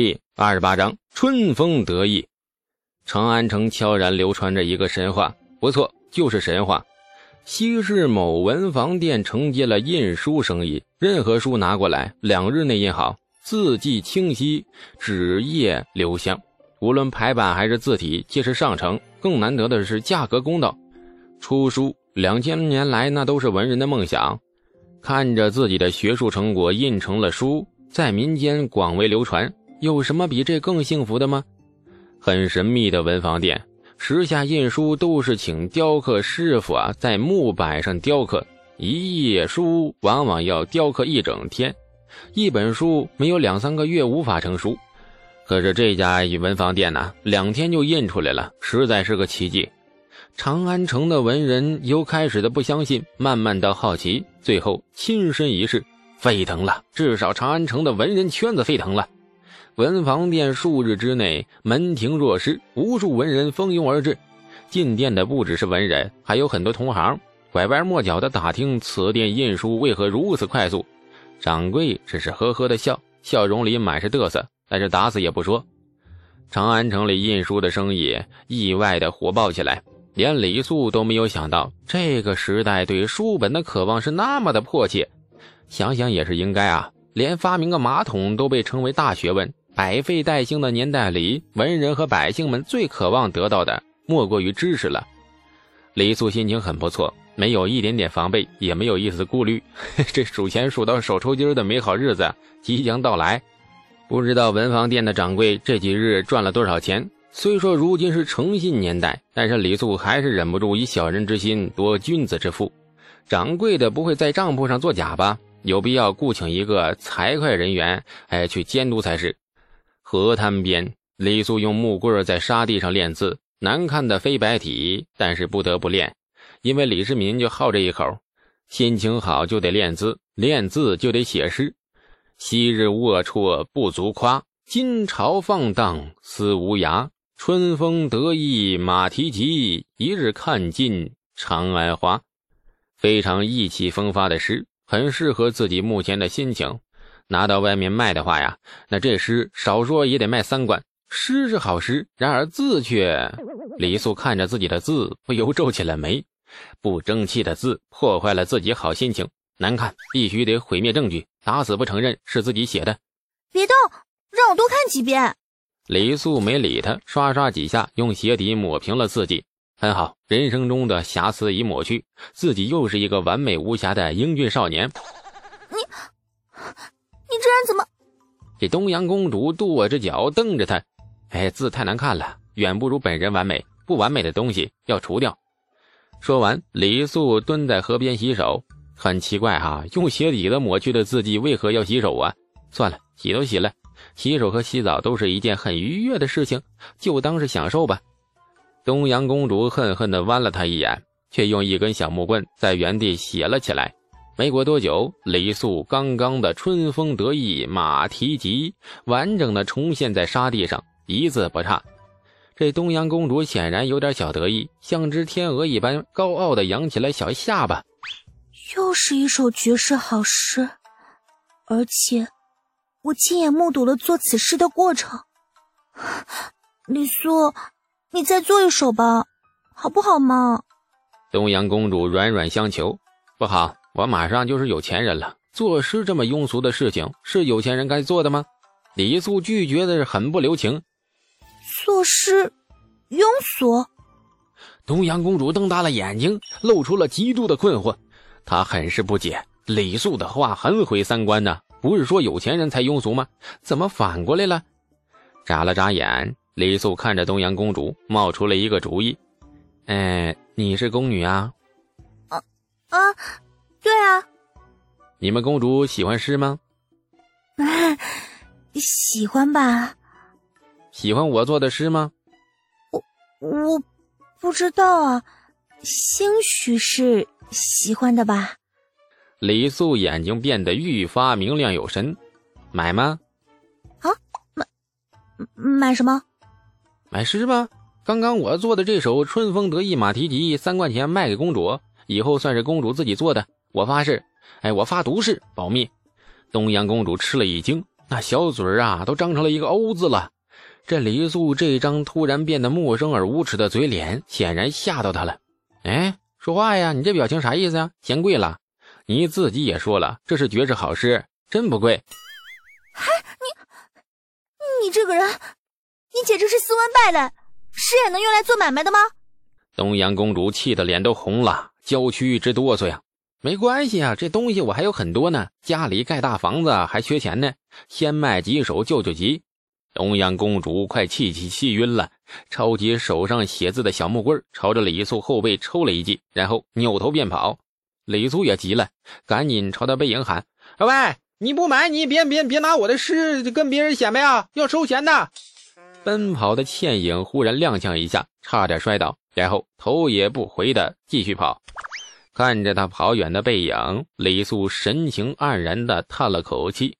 第二十八章春风得意。长安城悄然流传着一个神话，不错，就是神话。西市某文房店承接了印书生意，任何书拿过来，两日内印好，字迹清晰，纸页留香，无论排版还是字体，皆是上乘。更难得的是价格公道。出书两千年来，那都是文人的梦想。看着自己的学术成果印成了书，在民间广为流传。有什么比这更幸福的吗？很神秘的文房店，时下印书都是请雕刻师傅啊，在木板上雕刻一页书，往往要雕刻一整天，一本书没有两三个月无法成书。可是这家文房店呢，两天就印出来了，实在是个奇迹。长安城的文人由开始的不相信，慢慢到好奇，最后亲身一试，沸腾了。至少长安城的文人圈子沸腾了。文房店数日之内门庭若市，无数文人蜂拥而至。进店的不只是文人，还有很多同行，拐弯抹角的打听此店印书为何如此快速。掌柜只是呵呵的笑，笑容里满是嘚瑟，但是打死也不说。长安城里印书的生意意外的火爆起来，连李素都没有想到，这个时代对书本的渴望是那么的迫切。想想也是应该啊，连发明个马桶都被称为大学问。百废待兴的年代里，文人和百姓们最渴望得到的，莫过于知识了。李素心情很不错，没有一点点防备，也没有一丝顾虑。这数钱数到手抽筋的美好日子即将到来。不知道文房店的掌柜这几日赚了多少钱？虽说如今是诚信年代，但是李素还是忍不住以小人之心夺君子之腹。掌柜的不会在账簿上作假吧？有必要雇请一个财会人员，哎，去监督才是。河滩边，李素用木棍在沙地上练字，难看的非白体，但是不得不练，因为李世民就好这一口。心情好就得练字，练字就得写诗。昔日龌龊不足夸，今朝放荡思无涯。春风得意马蹄疾，一日看尽长安花。非常意气风发的诗，很适合自己目前的心情。拿到外面卖的话呀，那这诗少说也得卖三贯。诗是好诗，然而字却……李素看着自己的字，不由皱起了眉。不争气的字破坏了自己好心情，难看，必须得毁灭证据，打死不承认是自己写的。别动，让我多看几遍。李素没理他，刷刷几下，用鞋底抹平了字迹。很好，人生中的瑕疵已抹去，自己又是一个完美无瑕的英俊少年。你。你这人怎么？这东阳公主跺着脚瞪着他，哎，字太难看了，远不如本人完美。不完美的东西要除掉。说完，李素蹲在河边洗手。很奇怪哈，用鞋底子抹去的字迹为何要洗手啊？算了，洗都洗了，洗手和洗澡都是一件很愉悦的事情，就当是享受吧。东阳公主恨恨地剜了他一眼，却用一根小木棍在原地写了起来。没过多久，李素刚刚的“春风得意马蹄疾”完整的重现在沙地上，一字不差。这东阳公主显然有点小得意，像只天鹅一般高傲的扬起了小下巴。又是一首绝世好诗，而且我亲眼目睹了做此诗的过程。李素，你再做一首吧，好不好嘛？东阳公主软软相求，不好。我马上就是有钱人了，作诗这么庸俗的事情是有钱人该做的吗？李素拒绝的是很不留情。作诗庸俗？东阳公主瞪大了眼睛，露出了极度的困惑。她很是不解，李素的话很毁三观呢。不是说有钱人才庸俗吗？怎么反过来了？眨了眨眼，李素看着东阳公主，冒出了一个主意。哎，你是宫女啊？啊啊！对啊，你们公主喜欢诗吗？喜欢吧。喜欢我做的诗吗？我我不知道啊，兴许是喜欢的吧。李素眼睛变得愈发明亮有神，买吗？啊，买买什么？买诗吧。刚刚我做的这首《春风得意马蹄疾》，三块钱卖给公主，以后算是公主自己做的。我发誓，哎，我发毒誓，保密。东阳公主吃了一惊，那小嘴儿啊都张成了一个 O 字了。这李素这张突然变得陌生而无耻的嘴脸，显然吓到她了。哎，说话呀！你这表情啥意思呀？嫌贵了？你自己也说了，这是绝世好诗，真不贵。嗨，你，你这个人，你简直是斯文败类！诗也能用来做买卖的吗？东阳公主气得脸都红了，娇躯一直哆嗦呀。没关系啊，这东西我还有很多呢，家里盖大房子还缺钱呢，先卖几手救救急。东阳公主快气气气晕了，抄起手上写字的小木棍，朝着李素后背抽了一记，然后扭头便跑。李素也急了，赶紧朝他背影喊：“喂，你不买，你别别别拿我的诗跟别人显摆啊，要收钱的！”奔跑的倩影忽然踉跄一下，差点摔倒，然后头也不回的继续跑。看着他跑远的背影，李素神情黯然的叹了口气：“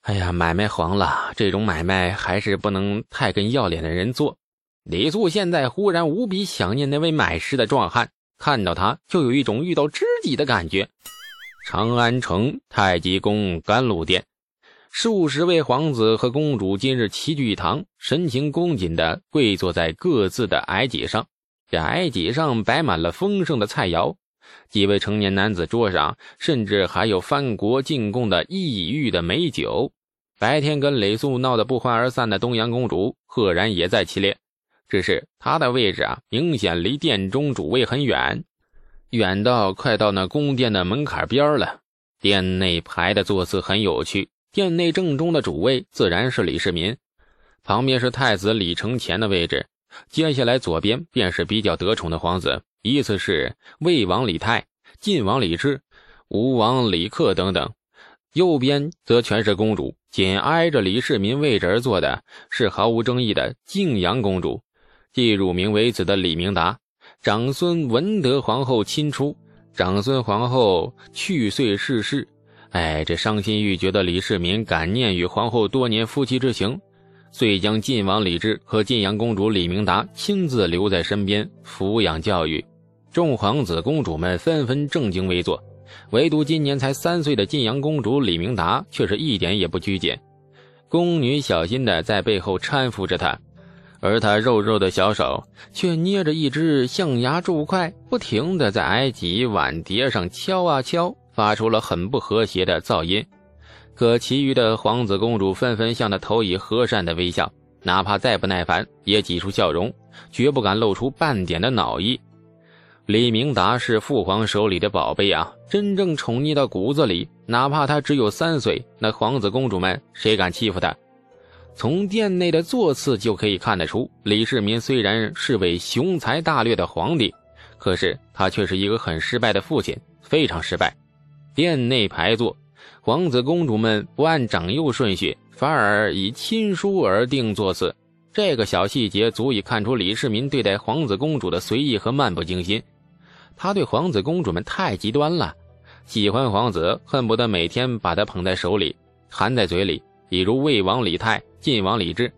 哎呀，买卖黄了，这种买卖还是不能太跟要脸的人做。”李素现在忽然无比想念那位买诗的壮汉，看到他就有一种遇到知己的感觉。长安城太极宫甘露殿，数十位皇子和公主今日齐聚一堂，神情恭谨的跪坐在各自的矮几上。这矮几上摆满了丰盛的菜肴，几位成年男子桌上甚至还有藩国进贡的异域的美酒。白天跟李素闹得不欢而散的东阳公主，赫然也在其列。只是她的位置啊，明显离殿中主位很远，远到快到那宫殿的门槛边了。殿内排的座次很有趣，殿内正中的主位自然是李世民，旁边是太子李承乾的位置。接下来，左边便是比较得宠的皇子，依次是魏王李泰、晋王李治、吴王李克等等；右边则全是公主，紧挨着李世民位置而坐的是毫无争议的靖阳公主，继乳名为子的李明达，长孙文德皇后亲出，长孙皇后去岁逝世，哎，这伤心欲绝的李世民感念与皇后多年夫妻之情。遂将晋王李治和晋阳公主李明达亲自留在身边抚养教育，众皇子公主们纷纷正襟危坐，唯独今年才三岁的晋阳公主李明达却是一点也不拘谨，宫女小心的在背后搀扶着她，而她肉肉的小手却捏着一只象牙铸筷，不停的在埃及碗碟上敲啊敲，发出了很不和谐的噪音。可其余的皇子公主纷纷向他投以和善的微笑，哪怕再不耐烦，也挤出笑容，绝不敢露出半点的恼意。李明达是父皇手里的宝贝啊，真正宠溺到骨子里。哪怕他只有三岁，那皇子公主们谁敢欺负他？从殿内的座次就可以看得出，李世民虽然是位雄才大略的皇帝，可是他却是一个很失败的父亲，非常失败。殿内排座。皇子公主们不按长幼顺序，反而以亲疏而定座次。这个小细节足以看出李世民对待皇子公主的随意和漫不经心。他对皇子公主们太极端了，喜欢皇子恨不得每天把他捧在手里，含在嘴里。比如魏王李泰、晋王李治，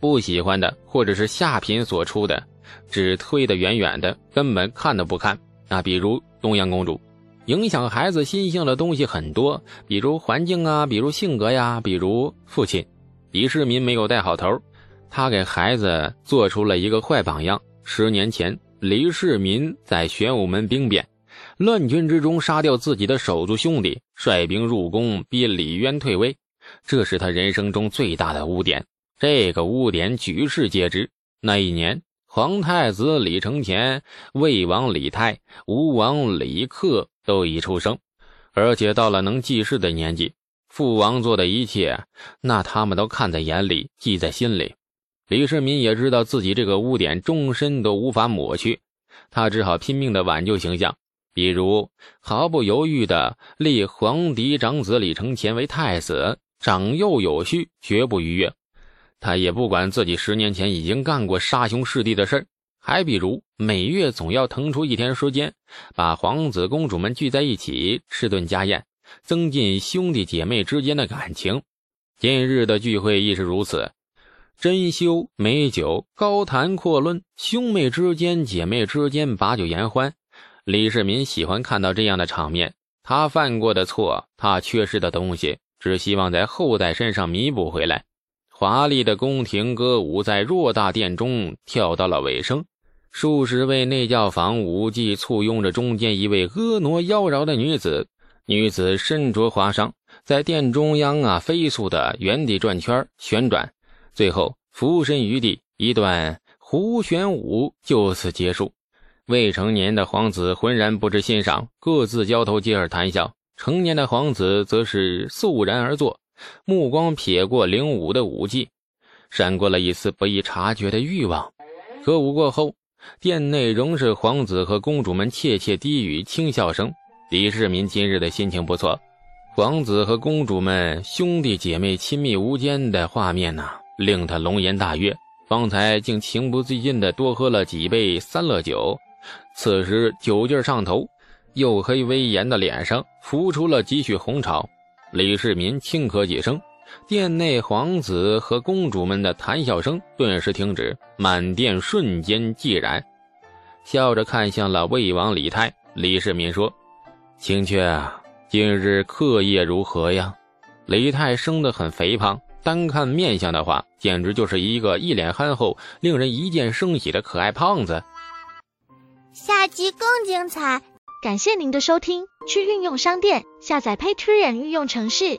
不喜欢的或者是下品所出的，只推得远远的，根本看都不看。那比如东阳公主。影响孩子心性的东西很多，比如环境啊，比如性格呀，比如父亲李世民没有带好头，他给孩子做出了一个坏榜样。十年前，李世民在玄武门兵变，乱军之中杀掉自己的手足兄弟，率兵入宫逼李渊退位，这是他人生中最大的污点。这个污点举世皆知。那一年。皇太子李承乾、魏王李泰、吴王李克都已出生，而且到了能记事的年纪。父王做的一切，那他们都看在眼里，记在心里。李世民也知道自己这个污点终身都无法抹去，他只好拼命的挽救形象，比如毫不犹豫的立皇嫡长子李承乾为太子，长幼有序，绝不逾越。他也不管自己十年前已经干过杀兄弑弟的事儿，还比如每月总要腾出一天时间，把皇子公主们聚在一起吃顿家宴，增进兄弟姐妹之间的感情。今日的聚会亦是如此，珍馐美酒，高谈阔论，兄妹之间、姐妹之间把酒言欢。李世民喜欢看到这样的场面。他犯过的错，他缺失的东西，只希望在后代身上弥补回来。华丽的宫廷歌舞在偌大殿中跳到了尾声，数十位内教坊舞伎簇拥着中间一位婀娜妖娆的女子。女子身着华裳，在殿中央啊飞速的原地转圈旋转，最后俯身于地，一段胡旋舞就此结束。未成年的皇子浑然不知欣赏，各自交头接耳谈笑；成年的皇子则是肃然而坐，目光瞥过领舞的舞伎，闪过了一丝不易察觉的欲望。歌舞过后，殿内仍是皇子和公主们窃窃低语、轻笑声。李世民今日的心情不错，皇子和公主们兄弟姐妹亲密无间的画面呢，令他龙颜大悦。方才竟情不自禁地多喝了几杯三乐酒，此时酒劲上头，黝黑威严的脸上浮出了几许红潮。李世民轻咳几声，殿内皇子和公主们的谈笑声顿时停止，满殿瞬间寂然。笑着看向了魏王李泰，李世民说。青雀啊，今日课业如何呀？李泰生得很肥胖，单看面相的话，简直就是一个一脸憨厚、令人一见生喜的可爱胖子。下集更精彩，感谢您的收听。去运用商店下载 Patreon 运用城市，